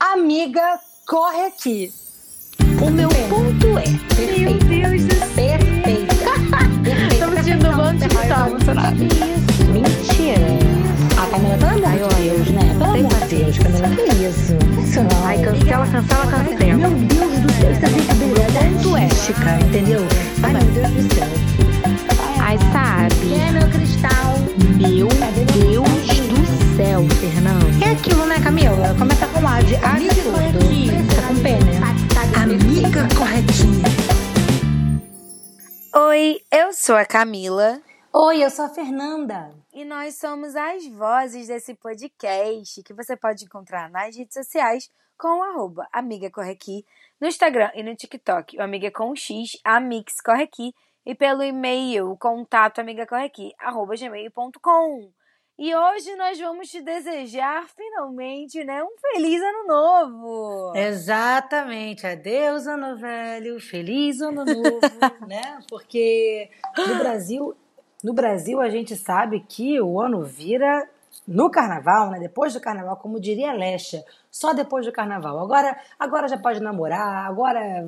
Amiga, corre aqui. O meu ponto é. Meu Deus do céu. Perfeita. Estamos sentindo um monte de tá emocionada. Mentira. A Camila, pelo amor Ai, de olha, Deus, né? Pelo amor de Deus, Camila, que isso? Não. Ai, cancela, cancela, cancela. Meu Deus do céu, isso é brincadeira. Ponto é. mística, entendeu? Ai, meu Deus do céu. Ai, sabe? É meu cristal. Meu Deus céu, Fernando. É aquilo, né, Camila? Começa com A de A Amiga de corretinha. Começa com P, né? Amiga corretinha. Oi, eu sou a Camila Oi, eu sou a Fernanda. e nós somos as vozes desse podcast que você pode encontrar nas redes sociais com o arroba Amiga Corre Aqui, no Instagram e no TikTok, o Amiga com X, Amix Corre Aqui, e pelo e-mail, contato amigacorreaqui, arroba gmail.com. E hoje nós vamos te desejar finalmente, né, um feliz ano novo! Exatamente. Adeus, ano velho. Feliz ano novo, né? Porque no Brasil, no Brasil a gente sabe que o ano vira no carnaval, né? Depois do carnaval, como diria Lesha, só depois do carnaval. Agora, agora já pode namorar, agora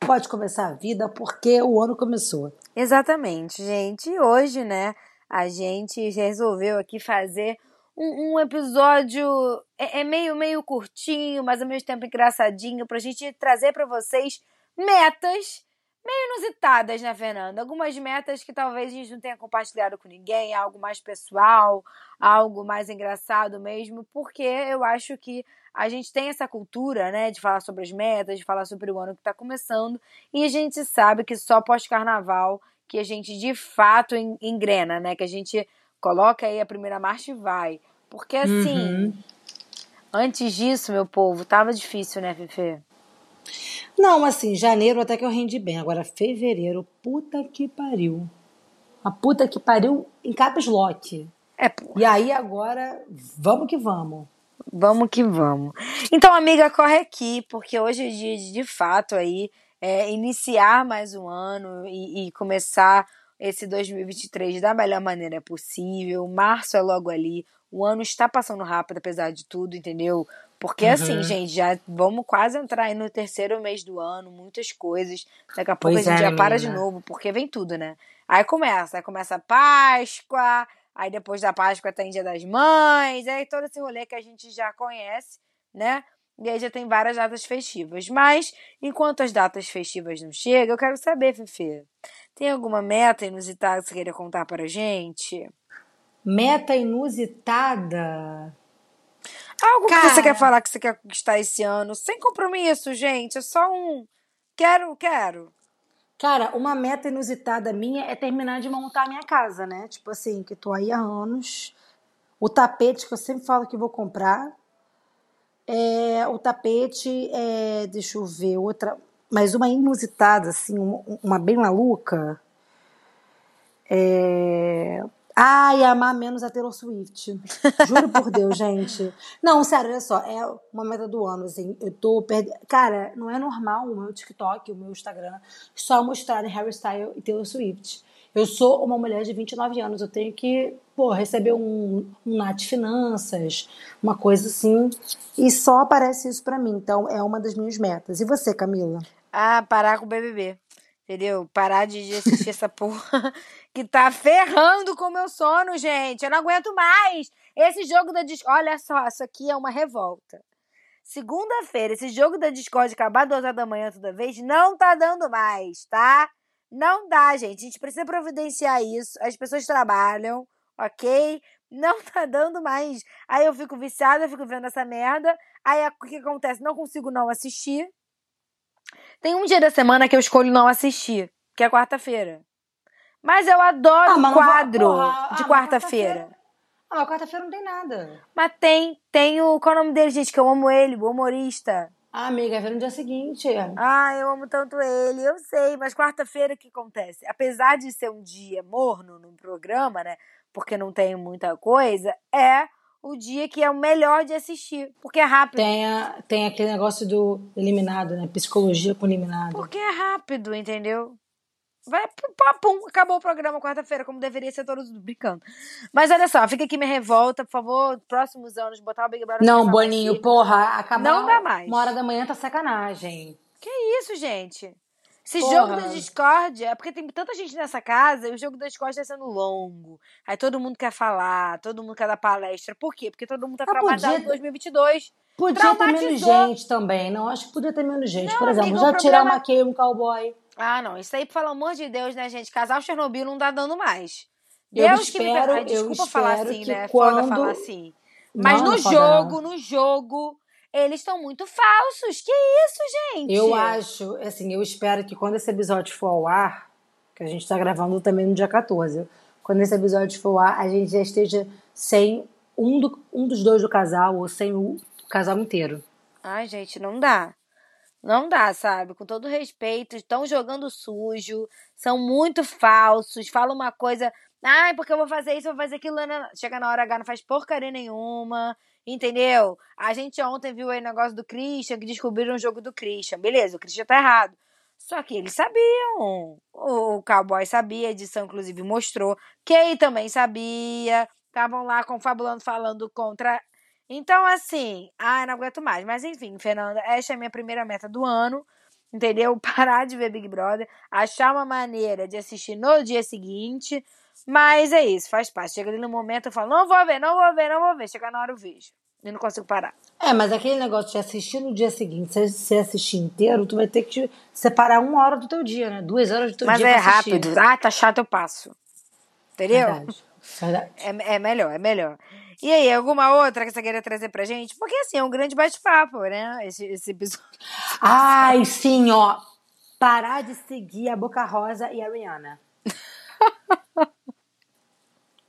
pode começar a vida porque o ano começou. Exatamente, gente. E hoje, né, a gente resolveu aqui fazer um, um episódio é, é meio meio curtinho, mas ao mesmo tempo engraçadinho pra gente trazer pra vocês metas meio inusitadas, né, Fernanda? Algumas metas que talvez a gente não tenha compartilhado com ninguém, algo mais pessoal, algo mais engraçado mesmo, porque eu acho que a gente tem essa cultura, né, de falar sobre as metas, de falar sobre o ano que tá começando, e a gente sabe que só pós-carnaval que a gente de fato en- engrena, né, que a gente coloca aí a primeira marcha e vai. Porque assim, Uhum. antes disso, meu povo, tava difícil, né, Fefe? Não, assim, janeiro até que eu rendi bem. Agora, fevereiro, puta que pariu. A puta que pariu em caps lock. É, pô. E aí agora, vamos que vamos. Vamos que vamos. Então, amiga, corre aqui, porque hoje é dia de, de fato, aí, é, iniciar mais um ano e, e começar esse 2023 da melhor maneira possível. Março é logo ali. O ano está passando rápido, apesar de tudo, entendeu? Porque, assim, Uhum. gente, já vamos quase entrar aí no terceiro mês do ano, muitas coisas. Daqui a pouco Pois a gente é, já para de menina. novo, porque vem tudo, né? Aí começa, aí começa a Páscoa, aí depois da Páscoa tem Dia das Mães, aí todo esse rolê que a gente já conhece, né? E aí já tem várias datas festivas. Mas, enquanto as datas festivas não chegam, eu quero saber, Fefe, tem alguma meta inusitada que você queira contar pra gente? Meta inusitada. Algo que Cara. você quer falar que você quer conquistar esse ano, sem compromisso, gente, é só um quero, quero. Cara, uma meta inusitada minha é terminar de montar a minha casa, né? Tipo assim, que tô aí há anos. O tapete que eu sempre falo que vou comprar. É, o tapete, é, deixa eu ver, outra. Mas uma inusitada, assim, uma, uma bem maluca. É... Ai, amar menos a Taylor Swift. Juro por Deus, gente. Não, sério, olha só. É uma meta do ano, assim. Eu tô perdendo. Cara, não é normal o meu TikTok, o meu Instagram, só mostrarem Harry Styles e Taylor Swift. Eu sou uma mulher de 29 anos. Eu tenho que, pô, receber um, um NAT Finanças, uma coisa assim. E só aparece isso pra mim. Então, é uma das minhas metas. E você, Camila? Ah, parar com o BBB. Entendeu? Parar de assistir essa porra que tá ferrando com o meu sono, gente. Eu não aguento mais. Esse jogo da Discord. Olha só, isso aqui é uma revolta. Segunda-feira, esse jogo da Discord acabar duas horas da manhã toda vez, não tá dando mais, tá? Não dá, gente. A gente precisa providenciar isso. As pessoas trabalham, ok? Não tá dando mais. Aí eu fico viciada, eu fico vendo essa merda. Aí o que acontece? Não consigo não assistir. Tem um dia da semana que eu escolho não assistir, que é quarta-feira. Mas eu adoro Ah, o mas quadro porra, ah, de quarta-feira. quarta-feira- Ah, mas quarta-feira não tem nada. Mas tem, tem o. Qual é o nome dele, gente? Que eu amo ele, o humorista. Ah, amiga, vai no dia seguinte. Ah, eu amo tanto ele, eu sei, mas quarta-feira o que acontece? Apesar de ser um dia morno no programa, né? Porque não tem muita coisa, é o dia que é o melhor de assistir. Porque é rápido. Tem, a- tem aquele negócio do eliminado, né? Psicologia com eliminado. Porque é rápido, entendeu? Vai, pum, pum, acabou o programa quarta-feira, como deveria ser todos brincando. Mas olha só, fica aqui minha revolta, por favor, próximos anos, botar o Big Brother. Não, Boninho, porra, acabar Não dá mais. Uma hora da manhã tá sacanagem. Que isso, gente? Esse Porra. jogo da discórdia, é porque tem tanta gente nessa casa e o jogo da discórdia tá sendo longo. Aí todo mundo quer falar, todo mundo quer dar palestra. Por quê? Porque todo mundo tá Ah, podia- em 2022. Podia ter menos gente também. Não, acho que podia ter menos gente. Não, Por exemplo, amiga, já tirar problema- uma Kay um cowboy. Ah, não. Isso aí, pelo amor de Deus, né, gente? Casal Chernobyl não tá dando mais. Eu Deus que me espero- Ai, desculpa eu falar espero assim, que né? Foda quando- falar assim. Mas Não, no não foda jogo, não. no jogo, eles estão muito falsos. Que isso, gente? Eu acho, assim, eu espero que quando esse episódio for ao ar, que a gente tá gravando também no dia 14, quando esse episódio for ao ar, a gente já esteja sem um, do- um dos dois do casal ou sem o casal inteiro. Ai, gente, não dá. Não dá, sabe? Com todo respeito, estão jogando sujo, são muito falsos, falam uma coisa, ai, porque eu vou fazer isso, eu vou fazer aquilo, né, né, né." chega na hora H, não faz porcaria nenhuma, entendeu? A gente ontem viu aí o negócio do Christian, que descobriram o jogo do Christian, beleza, o Christian tá errado. Só que eles sabiam, o cowboy sabia, a edição inclusive mostrou, Kay também sabia, estavam lá confabulando, falando contra então, assim, ai, não aguento mais. Mas, enfim, Fernanda, esta é a minha primeira meta do ano, entendeu? Parar de ver Big Brother, achar uma maneira de assistir no dia seguinte. Mas é isso, faz parte. Chega ali no momento, eu falo, não vou ver, não vou ver, não vou ver. Chega na hora eu vejo. E não consigo parar. É, mas aquele negócio de assistir no dia seguinte, se você assistir inteiro, tu vai ter que separar uma hora do teu dia, né? Duas horas do teu Mas dia é pra assistir. rápido. Ah, tá chato, eu passo. Entendeu? Verdade. Verdade. É, é melhor, é melhor. E aí, alguma outra que você queria trazer pra gente? Porque, assim, é um grande bate-papo, né? Esse, esse episódio. Ai, sim, ó. Parar de seguir a Boca Rosa e a Rihanna.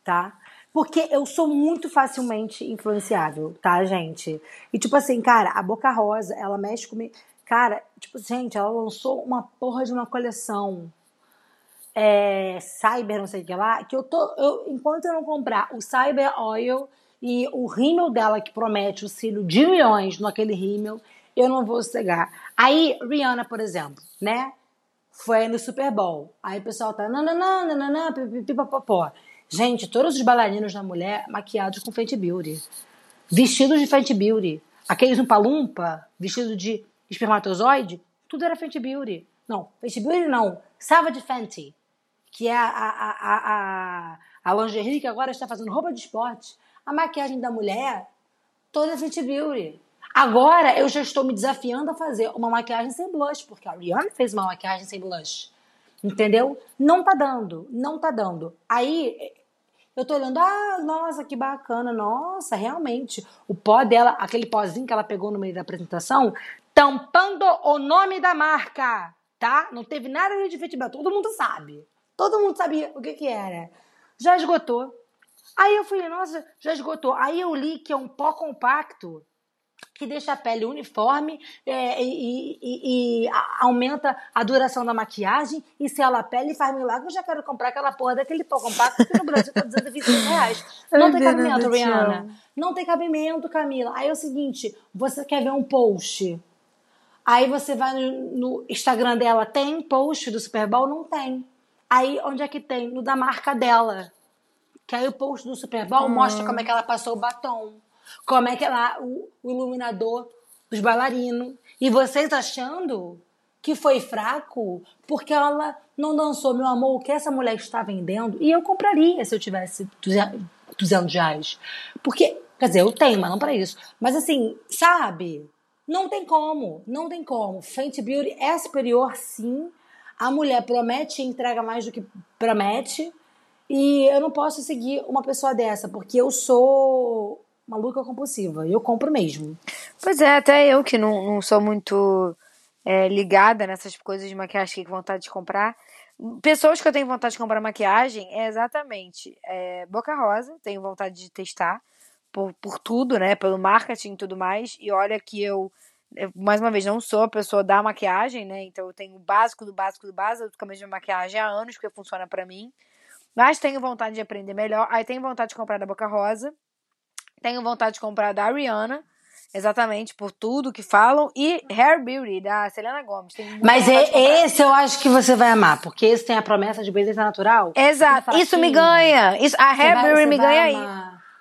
tá? Porque eu sou muito facilmente influenciável, tá, gente? E tipo assim, cara, a Boca Rosa, ela mexe comigo. Cara, tipo, gente, ela lançou uma porra de uma coleção é, Cyber, não sei o que lá, que eu tô. Eu, enquanto eu não comprar o Cyber Oil e o rímel dela, que promete o cílio de milhões naquele rímel, eu não vou cegar. Aí, Rihanna, por exemplo, né? Foi no Super Bowl. Aí o pessoal tá. Nananã, nananã, pipipipopopó. Gente, todos os bailarinos da mulher maquiados com Fenty Beauty. Vestidos de Fenty Beauty. Aqueles umpa-lumpa, vestido de espermatozoide, tudo era Fenty Beauty. Não, Fenty Beauty não. Savage Fenty que é a, a, a, a, lingerie que agora está fazendo roupa de esporte, a maquiagem da mulher, toda é Fenty Beauty. Agora eu já estou me desafiando a fazer uma maquiagem sem blush, porque a Rihanna fez uma maquiagem sem blush. Entendeu? Não tá dando, não tá dando. Aí eu tô olhando, ah, nossa, que bacana, nossa, realmente. O pó dela, aquele pozinho que ela pegou no meio da apresentação, tampando o nome da marca, tá? Não teve nada de Beauty, todo mundo sabe. Todo mundo sabia o que que era. Já esgotou. Aí eu falei, nossa, já esgotou. Aí eu li que é um pó compacto que deixa a pele uniforme é, e, e- e aumenta a duração da maquiagem e sela a pele e faz milagre. Eu já quero comprar aquela porra daquele pó compacto que no Brasil tá 226 reais. Não tem cabimento, Rihanna. Não tem cabimento, Camila. Aí é o seguinte, você quer ver um post Aí você vai no, no Instagram dela, tem post do Super Bowl? Não tem. Aí onde é que tem? No da marca dela. Que aí o post do Super Bowl mostra como é que ela passou o batom, como é que ela, o, o iluminador dos bailarinos. E vocês achando que foi fraco porque ela não dançou, meu amor, o que essa mulher está vendendo? E eu compraria se eu tivesse 200 200 reais. Porque, quer dizer, eu tenho, mas não para isso. Mas assim, sabe? Não tem como, não tem como. Fenty Beauty é superior, sim. A mulher promete e entrega mais do que promete. E eu não posso seguir uma pessoa dessa, porque eu sou maluca compulsiva. Eu compro mesmo. Pois é, até eu que não, não sou muito é, ligada nessas coisas de maquiagem que vontade de comprar. Pessoas que eu tenho vontade de comprar maquiagem é exatamente é, Boca Rosa, tenho vontade de testar por, por tudo, né? Pelo marketing e tudo mais. E olha que eu, eu, mais uma vez, não sou a pessoa da maquiagem, né? Então eu tenho o básico do básico do básico, eu tô com a mesma maquiagem há anos, porque funciona pra mim. Mas tenho vontade de aprender melhor. Aí tenho vontade de comprar da Boca Rosa. Tenho vontade de comprar da Ariana. exatamente por tudo que falam. E Hair Beauty, da Selena Gomes. Mas de é, esse eu acho que você vai amar, porque esse tem a promessa de beleza natural. Exato, isso me fraquinho. ganha. Isso, a Hair Beauty me ganha aí.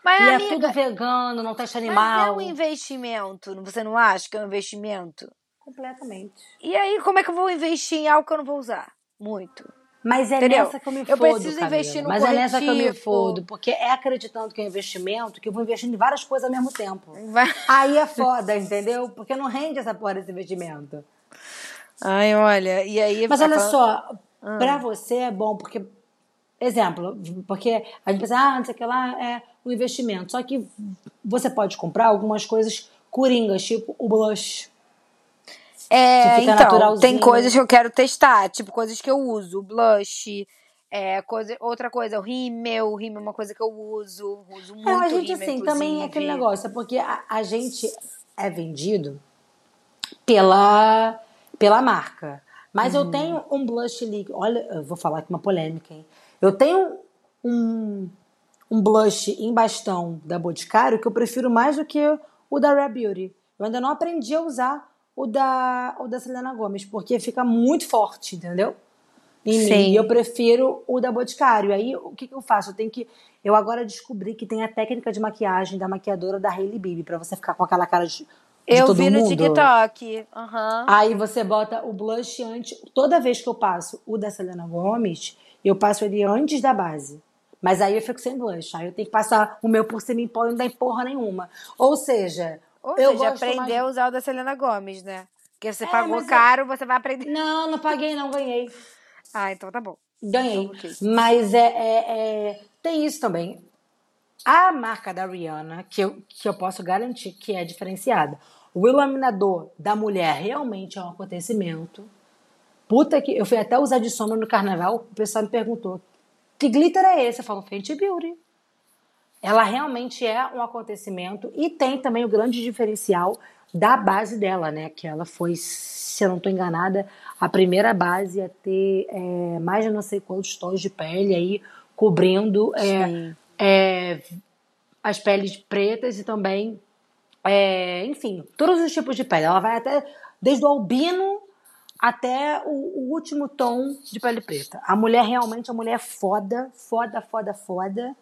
Mas, E é tudo vegano, não testa mas é animal. um investimento. Você não acha que é um investimento? Completamente. E aí, como é que eu vou investir em algo que eu não vou usar? Muito. Mas é Entendeu? nessa que eu me Eu fodo, preciso Camila. investir no Mas é nessa que eu me corretivo. fodo, porque é acreditando que é um investimento que eu vou investindo em várias coisas ao mesmo tempo. Vai- Aí é foda, entendeu? Porque não rende essa porra desse investimento. Ai, olha, e aí. Mas olha falando- só, Ah. pra você é bom, porque. Exemplo, porque a gente pensa, ah, não sei o que lá, é um investimento. Só que você pode comprar algumas coisas coringas, tipo o blush. É, então, tem coisas que eu quero testar, tipo coisas que eu uso, blush, é, coisa, outra coisa, o rímel, o rímel é uma coisa que eu uso, uso muito É, a gente, rímel, assim, também é aquele negócio, é porque a, a gente é vendido pela, pela marca. Mas Uhum. eu tenho um blush líquido. Olha, eu vou falar aqui uma polêmica, hein? Eu tenho um, um blush em bastão da Boticário que eu prefiro mais do que o da Rare Beauty. Eu ainda não aprendi a usar o da, o da Selena Gomes, porque fica muito forte, entendeu? Em Sim. mim. E eu prefiro o da Boticário. Aí, o que, que eu faço? Eu tenho que. Eu agora descobri que tem a técnica de maquiagem da maquiadora da Hailey Bieber, pra você ficar com aquela cara de, de Eu todo vi no mundo. TikTok. Aham. Aí você bota o blush antes. Toda vez que eu passo o da Selena Gomes, eu passo ele antes da base. Mas aí eu fico sem blush. Aí eu tenho que passar o meu por cima e pó e não dá porra nenhuma. Ou seja, Ou eu seja, gosto aprender mais- a usar o da Selena Gomes, né? Porque você É, pagou é- caro, você vai aprender. Não, não paguei, não, ganhei. Ah, então tá bom. Ganhei. Ok. Mas é, é- é- tem isso também. A marca da Rihanna, que eu, que eu posso garantir que é diferenciada. O iluminador da mulher realmente é um acontecimento. Puta que. Eu fui até usar de sombra no carnaval, o pessoal me perguntou: que glitter é esse? Eu falo, Fenty Beauty. Ela realmente é um acontecimento e tem também o grande diferencial da base dela, né? Que ela foi, se eu não estou enganada, a primeira base a ter é, mais de não sei quantos tons de pele aí cobrindo é, é, as peles pretas e também, é, enfim, todos os tipos de pele. Ela vai até desde o albino até o, o último tom de pele preta. A mulher realmente é uma mulher foda, foda, foda, foda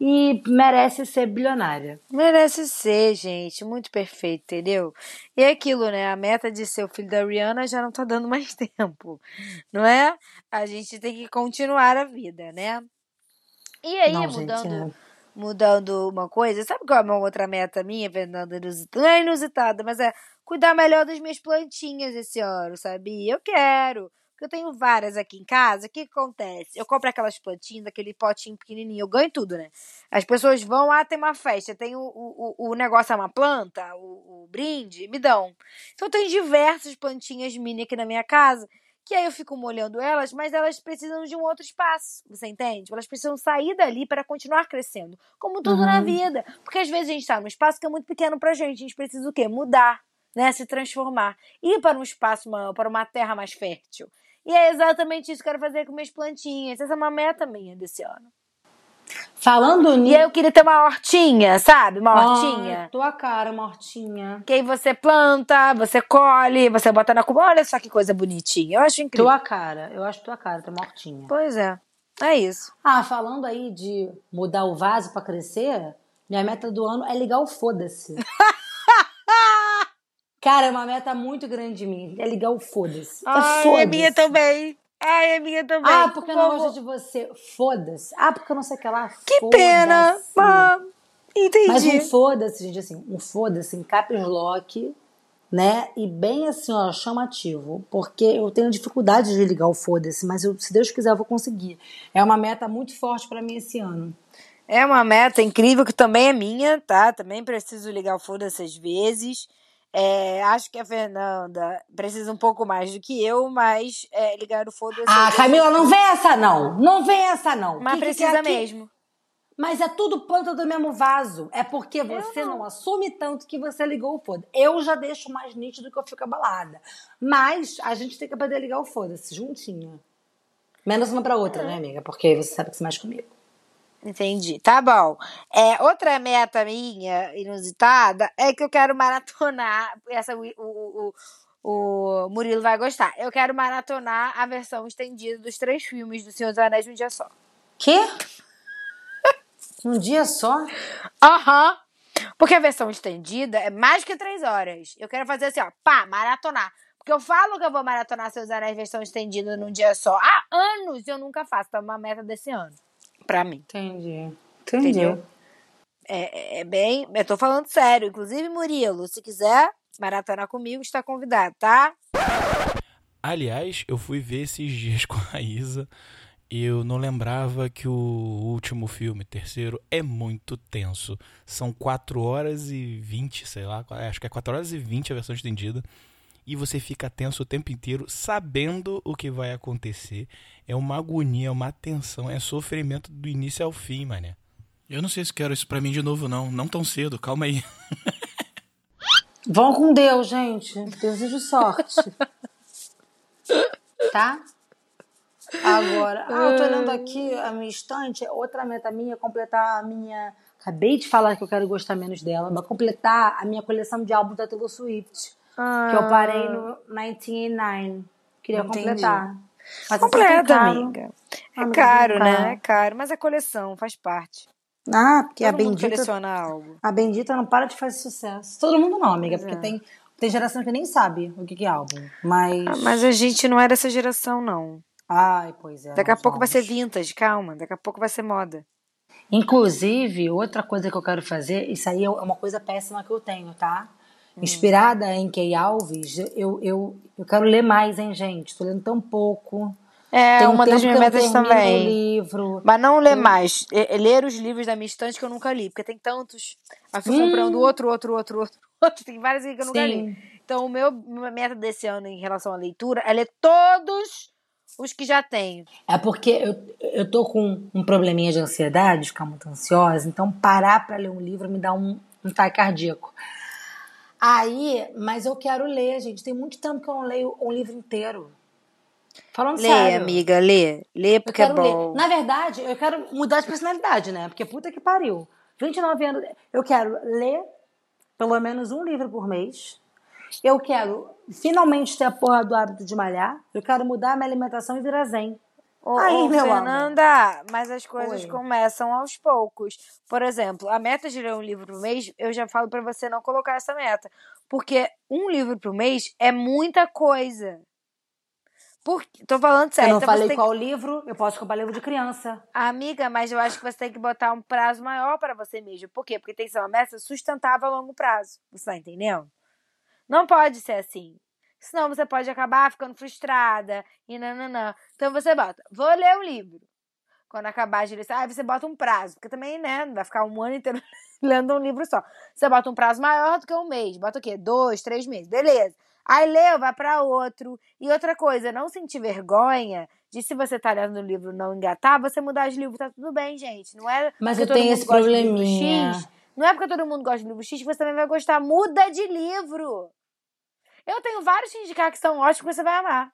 e merece ser bilionária. Merece ser, gente. Muito perfeito, entendeu? E é aquilo, né? A meta de ser o filho da Rihanna já não tá dando mais tempo, não é? A gente tem que continuar a vida, né? E aí, Não, gente, mudando, é. mudando uma coisa, sabe qual é uma outra meta minha, Fernanda? Inusitada, não é inusitada, mas é cuidar melhor das minhas plantinhas esse ano, sabia? Eu quero. Porque eu tenho várias aqui em casa. O que, que acontece? Eu compro aquelas plantinhas, aquele potinho pequenininho, eu ganho tudo, né? As pessoas vão, ah, tem uma festa, tem o, o, o- negócio, é uma planta, o, o brinde, me dão. Então eu tenho diversas plantinhas mini aqui na minha casa, que aí eu fico molhando elas, mas elas precisam de um outro espaço, você entende? Elas precisam sair dali para continuar crescendo, como tudo na Uhum. vida. Porque às vezes a gente tá num espaço que é muito pequeno pra gente, a gente precisa o quê? Mudar, né? Se transformar. Ir para um espaço maior, para uma terra mais fértil. E é exatamente isso que eu quero fazer com minhas plantinhas. Essa é uma meta minha desse ano. Falando E nisso. aí eu queria ter uma hortinha, sabe? Uma hortinha. Ah, tua cara, uma hortinha. Que aí você planta, você colhe, você bota na cuba. Olha só que coisa bonitinha. Eu acho incrível. Tua cara. Eu acho tua cara, ter uma hortinha. Pois é. É isso. Ah, falando aí de mudar o vaso pra crescer, minha meta do ano é ligar o foda-se. Cara, é uma meta muito grande de mim. É ligar o foda-se. É Ai, foda-se. é minha também. Ai, é minha também. Ah, porque eu não gosto de você. Foda-se. Ah, porque eu não sei o que lá. Que pena. Ah, entendi. Mas um foda-se, gente, assim, um foda-se em caps lock, né? E bem assim, ó, chamativo. Porque eu tenho dificuldade de ligar o foda-se, mas eu, se Deus quiser eu vou conseguir. É uma meta muito forte pra mim esse ano. É uma meta incrível que também é minha, tá? Também preciso ligar o foda-se às vezes. É, acho que a Fernanda precisa um pouco mais do que eu, mas é, ligar o foda-se. Ah, Camila, não vem essa não. Não vem essa não. Mas Que que precisa aqui? mesmo. Mas é tudo planta do mesmo vaso. É porque você não. assume tanto que você ligou o foda. Eu já deixo mais nítido que eu fico abalada. Mas a gente tem que aprender a ligar o foda-se juntinha. Menos uma pra outra, né, amiga? Porque você sabe que você mexe comigo. Entendi. Tá bom. É, outra meta minha, inusitada, é que eu quero maratonar. Essa o, o, o, o Murilo vai gostar. Eu quero maratonar a versão estendida dos três filmes do Senhor dos Anéis num dia só. Quê? Um dia só? Aham. Porque a versão estendida é mais que três horas. Eu quero fazer assim, ó, pá, maratonar. Porque eu falo que eu vou maratonar Seus Anéis versão estendida num dia só. Há anos eu nunca faço. Então é uma meta desse ano. Pra mim. Entendi. Entendi. Entendeu? É, é- é bem. Eu tô falando sério. Inclusive, Murilo, se quiser maratonar comigo, está convidado, tá? Aliás, eu fui ver esses dias com a Isa e eu não lembrava que o último filme, terceiro, é muito tenso. São 4 horas e 20, sei lá, acho que é 4 horas e 20 a versão estendida. E você fica tenso o tempo inteiro, sabendo o que vai acontecer. É uma agonia, é uma tensão, é sofrimento do início ao fim, mané. Eu não sei se quero isso pra mim de novo, não. Não tão cedo, calma aí. Vão com Deus, gente. Desejo sorte. tá? Agora, ah, eu tô olhando aqui a minha estante. Outra meta minha é completar a minha. Acabei de falar que eu quero gostar menos dela, mas completar a minha coleção de álbuns da Taylor Swift. Que eu parei no 1989. Queria Entendi. completar. Mas assim, Completa, é amiga. É Amiga, caro, né? É caro. Mas é coleção, faz parte. Ah, porque a Todo mundo bendita, coleciona algo. a bendita não para de fazer sucesso. Todo mundo não, amiga, Pois porque é. tem, tem geração que nem sabe o que é álbum. Mas. Ah, mas a gente não é dessa geração, não. Ai, pois é. Daqui a pouco vai ser vintage, calma. Daqui a pouco vai ser moda. Inclusive, outra coisa que eu quero fazer, isso aí é uma coisa péssima que eu tenho, tá? Hum. Inspirada em Kay Alves, eu, eu, eu quero ler mais, hein, gente? Tô lendo tão pouco. É, Tem um uma das minhas eu metas também. livro. Mas não ler mais. É- é ler os livros da minha estante que eu nunca li. Porque tem tantos. Aí fui comprando outro, outro, outro, outro, outro. Tem vários que eu nunca li. Sim. Então, o meu minha meta desse ano em relação à leitura é ler todos os que já tenho. É porque eu, eu tô com um probleminha de ansiedade, de ficar muito ansiosa, então parar pra ler um livro me dá um, um ataque cardíaco. Aí, mas eu quero ler, gente. Tem muito tempo que eu não leio um livro inteiro. Falando Lê, sério. amiga, lê. Lê porque é bom. ler. Na verdade, eu quero mudar de personalidade, né? Porque puta que pariu. 29 anos. Eu quero ler pelo menos um livro por mês. Eu quero finalmente ter a porra do hábito de malhar. Eu quero mudar a minha alimentação e virar zen. Ô, Aí, ô, meu amor. Fernanda, mas as coisas Oi. começam aos poucos. Por exemplo, a meta de ler um livro por mês, eu já falo pra você não colocar essa meta. Porque um livro por mês é muita coisa. Por... Tô falando Eu sério. não então falei qual livro. Eu posso comprar livro de criança. Amiga, mas eu acho que você tem que botar um prazo maior para você mesmo. Por quê? Porque tem que ser uma meta sustentável a longo prazo. Você tá entendendo? Não pode ser assim. Senão você pode acabar ficando frustrada e nananã. Então você bota, vou ler o livro. Quando acabar de ler, aí você bota um prazo. Porque também, né, não vai ficar um ano inteiro lendo um livro só. Você bota um prazo maior do que um mês. Bota o quê? Dois, três meses. Beleza. Aí leu, vai pra outro. E outra coisa, não sentir vergonha de se você tá lendo o livro não engatar, você mudar de livro, tá tudo bem, gente. Não é Mas eu tenho esse probleminha. X, não é porque todo mundo gosta de livro X que você também vai gostar. Muda de livro. Eu tenho vários te indicar que são ótimos que você vai amar.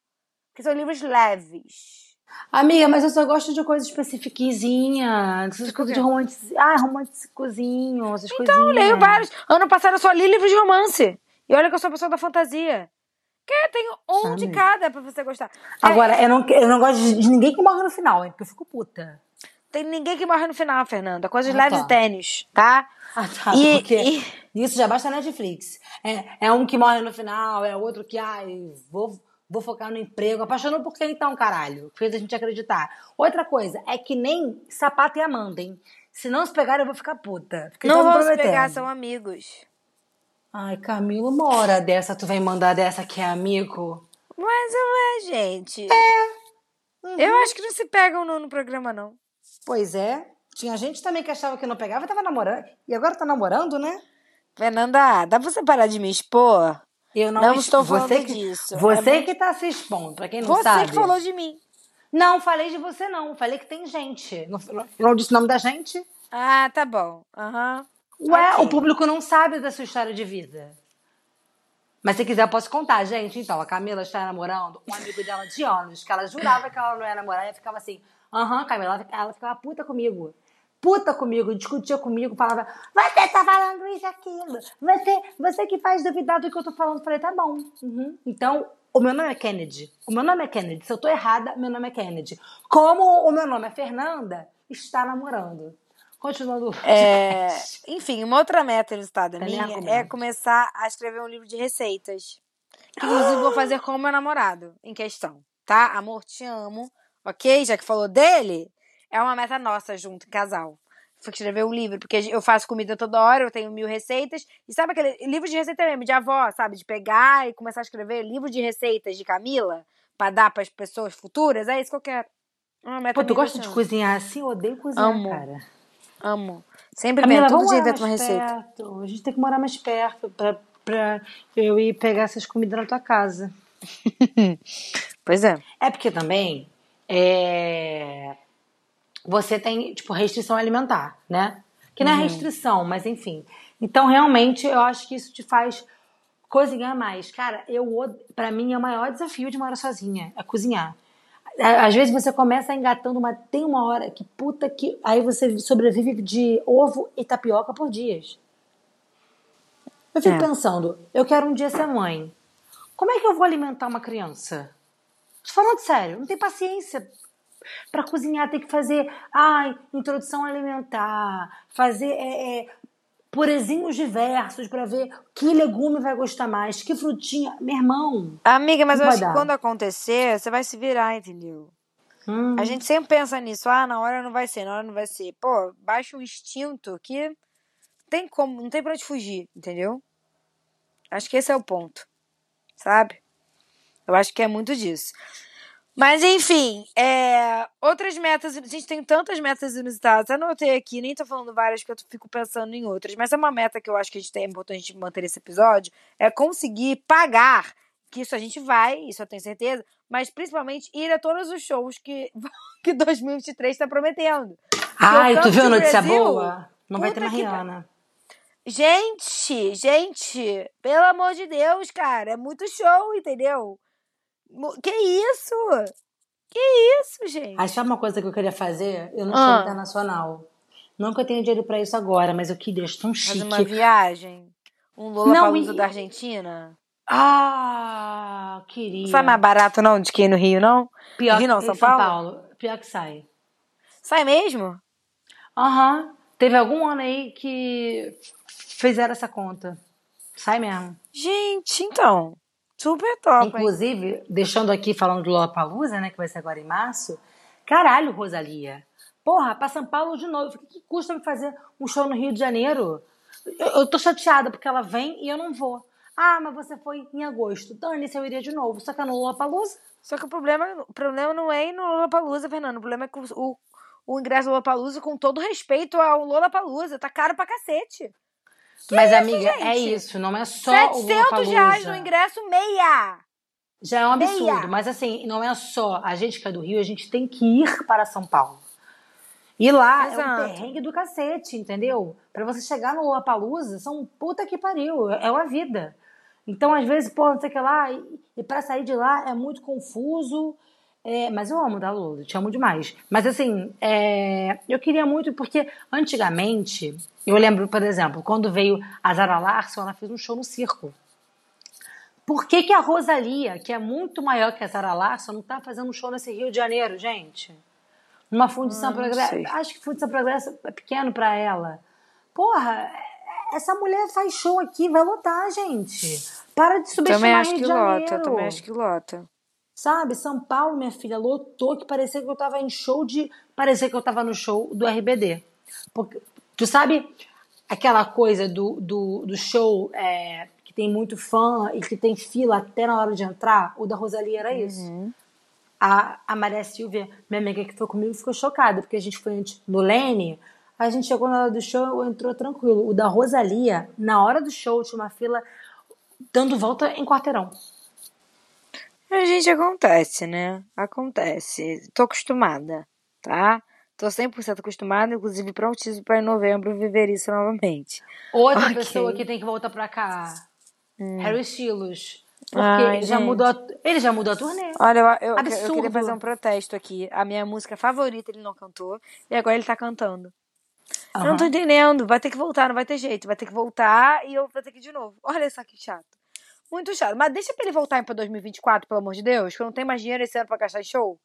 Que são livros leves. Amiga, mas eu só gosto de coisa especifiquinha. Essas Tipo coisas de romance. Ah, românticozinho, essas Então, coisinhas. eu leio vários. Ano passado eu só li livros de romance. E olha que eu sou pessoa da fantasia. Que eu tenho um de Amiga. cada pra você gostar. É, Agora, eu não, eu não gosto de, de ninguém que morre no final, hein? Porque eu fico puta. Tem ninguém que morre no final, Fernanda. Coisas Ah, leves tá. e tênis, tá? Ah, tá. E- porque e- isso já basta na Netflix. É, é um que morre no final, é outro que, ai, vou, vou focar no emprego. Apaixonou por quem então, caralho? Fez a gente acreditar. Outra coisa, é que nem sapato e Amanda, hein? Se não se pegar, eu vou ficar puta. Não vamos prometendo. pegar, são amigos. Ai, Camilo, uma hora dessa tu vem mandar dessa que é amigo? Mas não é, gente. É. Eu acho que não se pegam no, no programa, não. Pois é. Tinha gente também que achava que não pegava e tava namorando. E agora tá namorando, né? Fernanda, dá pra você parar de me expor? Eu não, Não es- estou você falando que, disso. Você É que tá se expondo, pra quem não Você sabe. que falou de mim. Não, falei de você não. Falei que tem gente. Não, não disse o nome da gente? Ah, tá bom. Aham. Ué, Ok. o público não sabe da sua história de vida. Mas se quiser, eu posso contar, gente. Então, a Camila está namorando um amigo dela de anos, que ela jurava que ela não ia namorar e ficava assim, aham, Camila, ela ficava puta comigo. Puta comigo, discutia comigo, falava, você tá falando isso, aquilo, você, você que faz duvidar do que eu tô falando. Eu falei, tá bom. Uhum. Então, o meu nome é Kennedy. O meu nome é Kennedy. Se eu tô errada, meu nome é Kennedy. Como o meu nome é Fernanda, está namorando. Continuando. É, enfim, uma outra meta ilustrada Tá nem minha é começar a escrever um livro de receitas. Que inclusive vou fazer com o meu namorado em questão, tá? Amor, te amo, ok? Já que falou dele, é uma meta nossa junto, casal. Foi escrever um livro, porque eu faço comida toda hora, eu tenho mil receitas. E sabe aquele livro de receita mesmo, de avó, sabe? De pegar e começar a escrever livro de receitas de Camila pra dar pras pessoas futuras? É isso que eu quero. É Uma meta Pô, tu gosta de cozinhar assim? Eu odeio cozinhar, Amo. cara. Amo. Sempre Camila, invento, todo dia invento uma mais receita. perto. A gente tem que morar mais perto pra, pra eu ir pegar essas comidas na tua casa. Pois é. É porque também é, você tem, tipo, restrição alimentar, né? Que não é restrição, mas enfim. Então, realmente, eu acho que isso te faz cozinhar mais. Cara, eu pra mim é o maior desafio de morar sozinha, é cozinhar. Às vezes você começa engatando, mas tem uma hora que puta que. Aí você sobrevive de ovo e tapioca por dias. Eu fico É. pensando, eu quero um dia ser mãe. Como é que eu vou alimentar uma criança? Tô falando sério, não tem paciência para cozinhar, tem que fazer, ai, introdução alimentar, fazer é, é, purezinhos diversos para ver que legume vai gostar mais, que frutinha. Meu irmão, Amiga, mas eu acho que dar. quando acontecer, você vai se virar, entendeu? hum, A gente sempre pensa nisso, ah, na hora não vai ser, na hora não vai ser. Pô, baixa um instinto que tem como, não tem pra onde fugir, entendeu? Acho que esse é o ponto, sabe? Eu acho que é muito disso. Mas enfim, é, outras metas, a gente tem tantas metas inusitadas. Eu anotei aqui, nem tô falando várias porque eu fico pensando em outras, mas é uma meta que eu acho que a gente tem, é importante manter esse episódio, é conseguir pagar, que isso a gente vai, isso eu tenho certeza, mas principalmente ir a todos os shows que, que 2023 tá prometendo. ai, tu viu a notícia Brasil, boa? Não vai ter mais que Rihanna. Gente, gente, pelo amor de Deus, cara, é muito show, entendeu? Que isso? Que isso, gente? Sabe uma coisa que eu queria fazer? Eu não Ah. sou internacional. Não que eu tenha dinheiro pra isso agora, mas eu queria, acho tão Fazer uma chique. viagem? Um Lollapalooza e- da Argentina? Ah, queria. Não sai mais barato não de que ir no Rio, não? Pior Rio não, São em Paulo? Pior que sai. Sai mesmo? Aham. Teve algum ano aí que fizeram essa conta. Sai mesmo. Gente, então, super top, hein? Inclusive, deixando aqui falando do Lollapalooza, né, que vai ser agora em março. Caralho, Rosalia. Porra, pra São Paulo de novo. O que, custa me fazer um show no Rio de Janeiro? Eu, eu tô chateada porque ela vem e eu não vou. Ah, mas você foi em agosto. Dane-se, eu iria de novo. Só que é no Lollapalooza. Só que o problema, o problema não é ir no Lollapalooza, Fernando. O problema é que o, o, o ingresso do Lollapalooza, com todo respeito ao Lollapalooza, tá caro pra cacete. Mas, isso, amiga, é gente? isso. Não é só o 700 reais Lollapalooza. no ingresso, meia! Já é um absurdo, Meia. mas assim, não é só a gente que é do Rio, a gente tem que ir para São Paulo. E lá é Exato. um perrengue do cacete, entendeu? Pra você chegar no Lollapalooza, são puta que pariu, é uma vida. Então, às vezes, pô, não sei o que lá, e, e pra sair de lá é muito confuso. É, mas eu amo da Lula, te amo demais. Mas assim, é, eu queria muito, porque antigamente, eu lembro, por exemplo, quando veio a Zara Larson, ela fez um show no circo. Por que, que a Rosalia, que é muito maior que a Zara Larson, não tá fazendo um show nesse Rio de Janeiro, gente? Numa Fundição Ah, Progresso. sei. Acho que Fundição Progresso é pequeno pra ela. Porra, essa mulher faz show aqui, vai lotar, gente. Para de subestimar Também acho Rio que de Janeiro. lota, também acho que lota. Sabe, São Paulo, minha filha, lotou que parecia que eu tava em show de. Parecia que eu tava no show do RBD. Porque, tu sabe aquela coisa do, do, do show é, que tem muito fã e que tem fila até na hora de entrar? O da Rosalia era isso. Uhum. A, a Maria Silvia, minha amiga que foi comigo, ficou chocada, porque a gente foi antes no Lene, a gente chegou na hora do show, entrou tranquilo. O da Rosalia, na hora do show, tinha uma fila dando volta em quarteirão. A gente acontece, né? Acontece. Tô acostumada, tá? Tô 100% acostumada, inclusive prontíssimo pra em novembro viver isso novamente. Outra Ok. pessoa que tem que voltar pra cá. Harry Styles. Porque Ai, ele, já gente. mudou a, ele já mudou a turnê. Olha, eu, eu, eu queria fazer um protesto aqui. A minha música favorita ele não cantou, e agora ele tá cantando. Eu não tô entendendo. Vai ter que voltar, não vai ter jeito. Vai ter que voltar e eu vou ter que ir de novo. Olha só que chato. Muito chato. Mas deixa pra ele voltar pra 2024, pelo amor de Deus, que eu não tenho mais dinheiro esse ano pra gastar em show.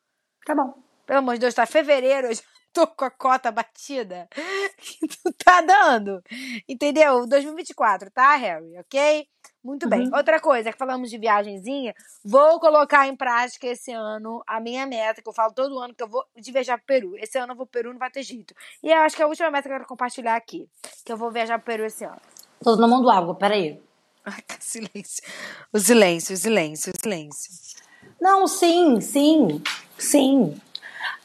Tá bom. Pelo amor de Deus, tá fevereiro, eu já tô com a cota batida. Que tu tá dando. Entendeu? 2024, tá, Harry? Ok? Muito bem. Uhum. Outra coisa, que falamos de viagenzinha, vou colocar em prática esse ano a minha meta, que eu falo todo ano que eu vou de viajar pro Peru. Esse ano eu vou pro Peru, não vai ter jeito. E eu acho que é a última meta que eu quero compartilhar aqui, que eu vou viajar pro Peru esse ano. Tô tomando água, peraí. Ai, que silêncio. O silêncio, o silêncio, o silêncio. Não, sim, sim, sim.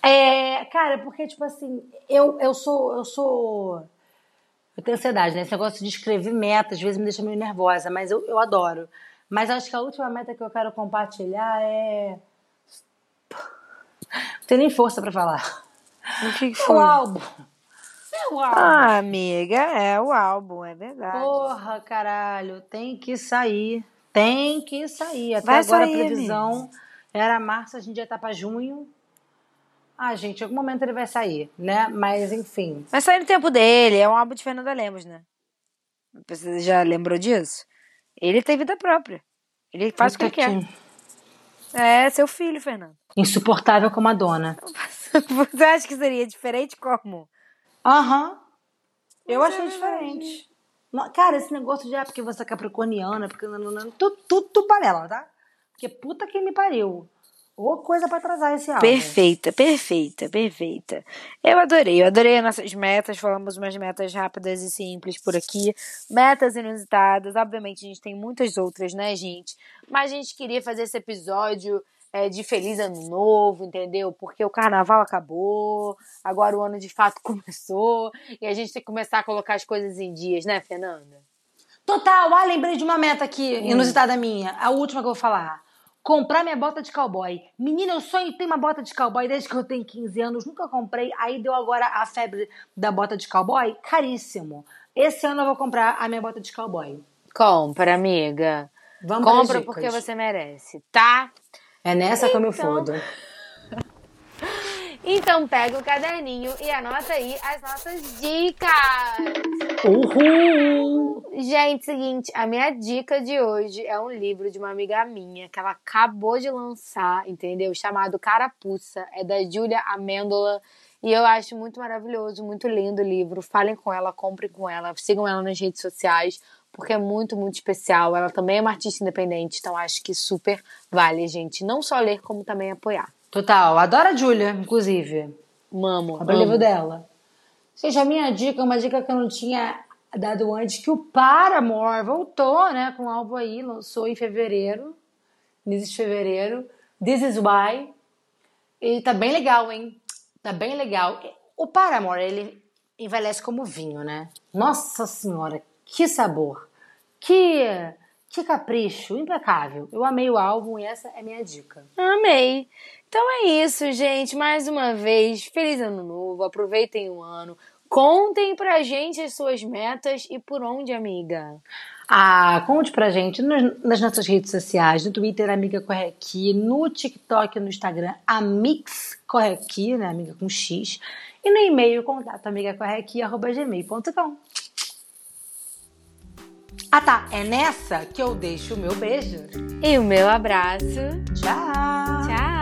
É, cara, porque, tipo assim, eu, eu sou. Eu sou. Eu tenho ansiedade, né? Esse negócio de escrever metas, às vezes me deixa meio nervosa, mas eu, eu adoro. Mas acho que a última meta que eu quero compartilhar é. Não tenho nem força pra falar. O que, É o foi? álbum. É o álbum. Ah, amiga, é o álbum, é verdade. Porra, caralho, tem que sair. Tem que sair. Até Vai agora sair, a previsão era março, a gente já tá pra junho. Ah, gente, em algum momento ele vai sair, né? Mas enfim. Vai sair no tempo dele, é um álbum de Fernanda Lemos, né? Você já lembrou disso? Ele tem vida própria. Ele faz o que quer. É seu filho, Fernando. Insuportável como a dona. Você acha que seria diferente como? Aham. Eu Mas é achei verdade. diferente. Cara, esse negócio de ah, porque você é capricorniana, porque não, não, não, tudo, tudo, tudo panela, tá? Porque puta que me pariu. Ou coisa pra atrasar esse álbum. Perfeita, perfeita, perfeita. Eu adorei, eu adorei as nossas metas. Falamos umas metas rápidas e simples por aqui. Metas inusitadas. Obviamente, a gente tem muitas outras, né, gente? Mas a gente queria fazer esse episódio é, de Feliz Ano Novo, entendeu? Porque o carnaval acabou, agora o ano de fato começou. E a gente tem que começar a colocar as coisas em dias, né, Fernanda? Total, ah, lembrei de uma meta aqui, Hum. inusitada minha. A última que eu vou falar. Comprar minha bota de cowboy. Menina, eu sonho em ter uma bota de cowboy desde que eu tenho 15 anos. Nunca comprei. Aí deu agora a febre da bota de cowboy. Caríssimo. Esse ano eu vou comprar a minha bota de cowboy. Compra, amiga. Vamos Compra porque você merece, tá? É nessa que eu me Então. fodo. Então pega o caderninho e anota aí as nossas dicas. Uhul! Gente, seguinte, a minha dica de hoje é um livro de uma amiga minha que ela acabou de lançar, entendeu? Chamado Carapuça, é da Júlia Amêndola. E eu acho muito maravilhoso, muito lindo o livro. Falem com ela, comprem com ela, sigam ela nas redes sociais, porque é muito, muito especial. Ela também é uma artista independente, então acho que super vale, gente. Não só ler, como também apoiar. Total. Adoro a Júlia, inclusive. Mamo. Abra o livro dela. Seja, a minha dica, uma dica que eu não tinha dado antes, que o Paramore voltou, né, com um álbum aí, lançou em fevereiro, início de fevereiro, This Is Why, e tá bem legal, hein? Tá bem legal. O Paramore, ele envelhece como vinho, né? Nossa Senhora, que sabor! Que, que capricho, impecável. Eu amei o álbum e essa é minha dica. Amei. Então é isso, gente. Mais uma vez, feliz ano novo. Aproveitem o ano. Contem pra gente as suas metas e por onde, amiga. Ah, conte pra gente nos- nas nossas redes sociais, no Twitter, Amiga Corre Aqui, no TikTok no Instagram, Amix Corre Aqui, né, amiga com X, e no e-mail, contato amigacorreaqui.gmail.com. Ah tá, é nessa que eu deixo o meu beijo. E o meu abraço. Tchau!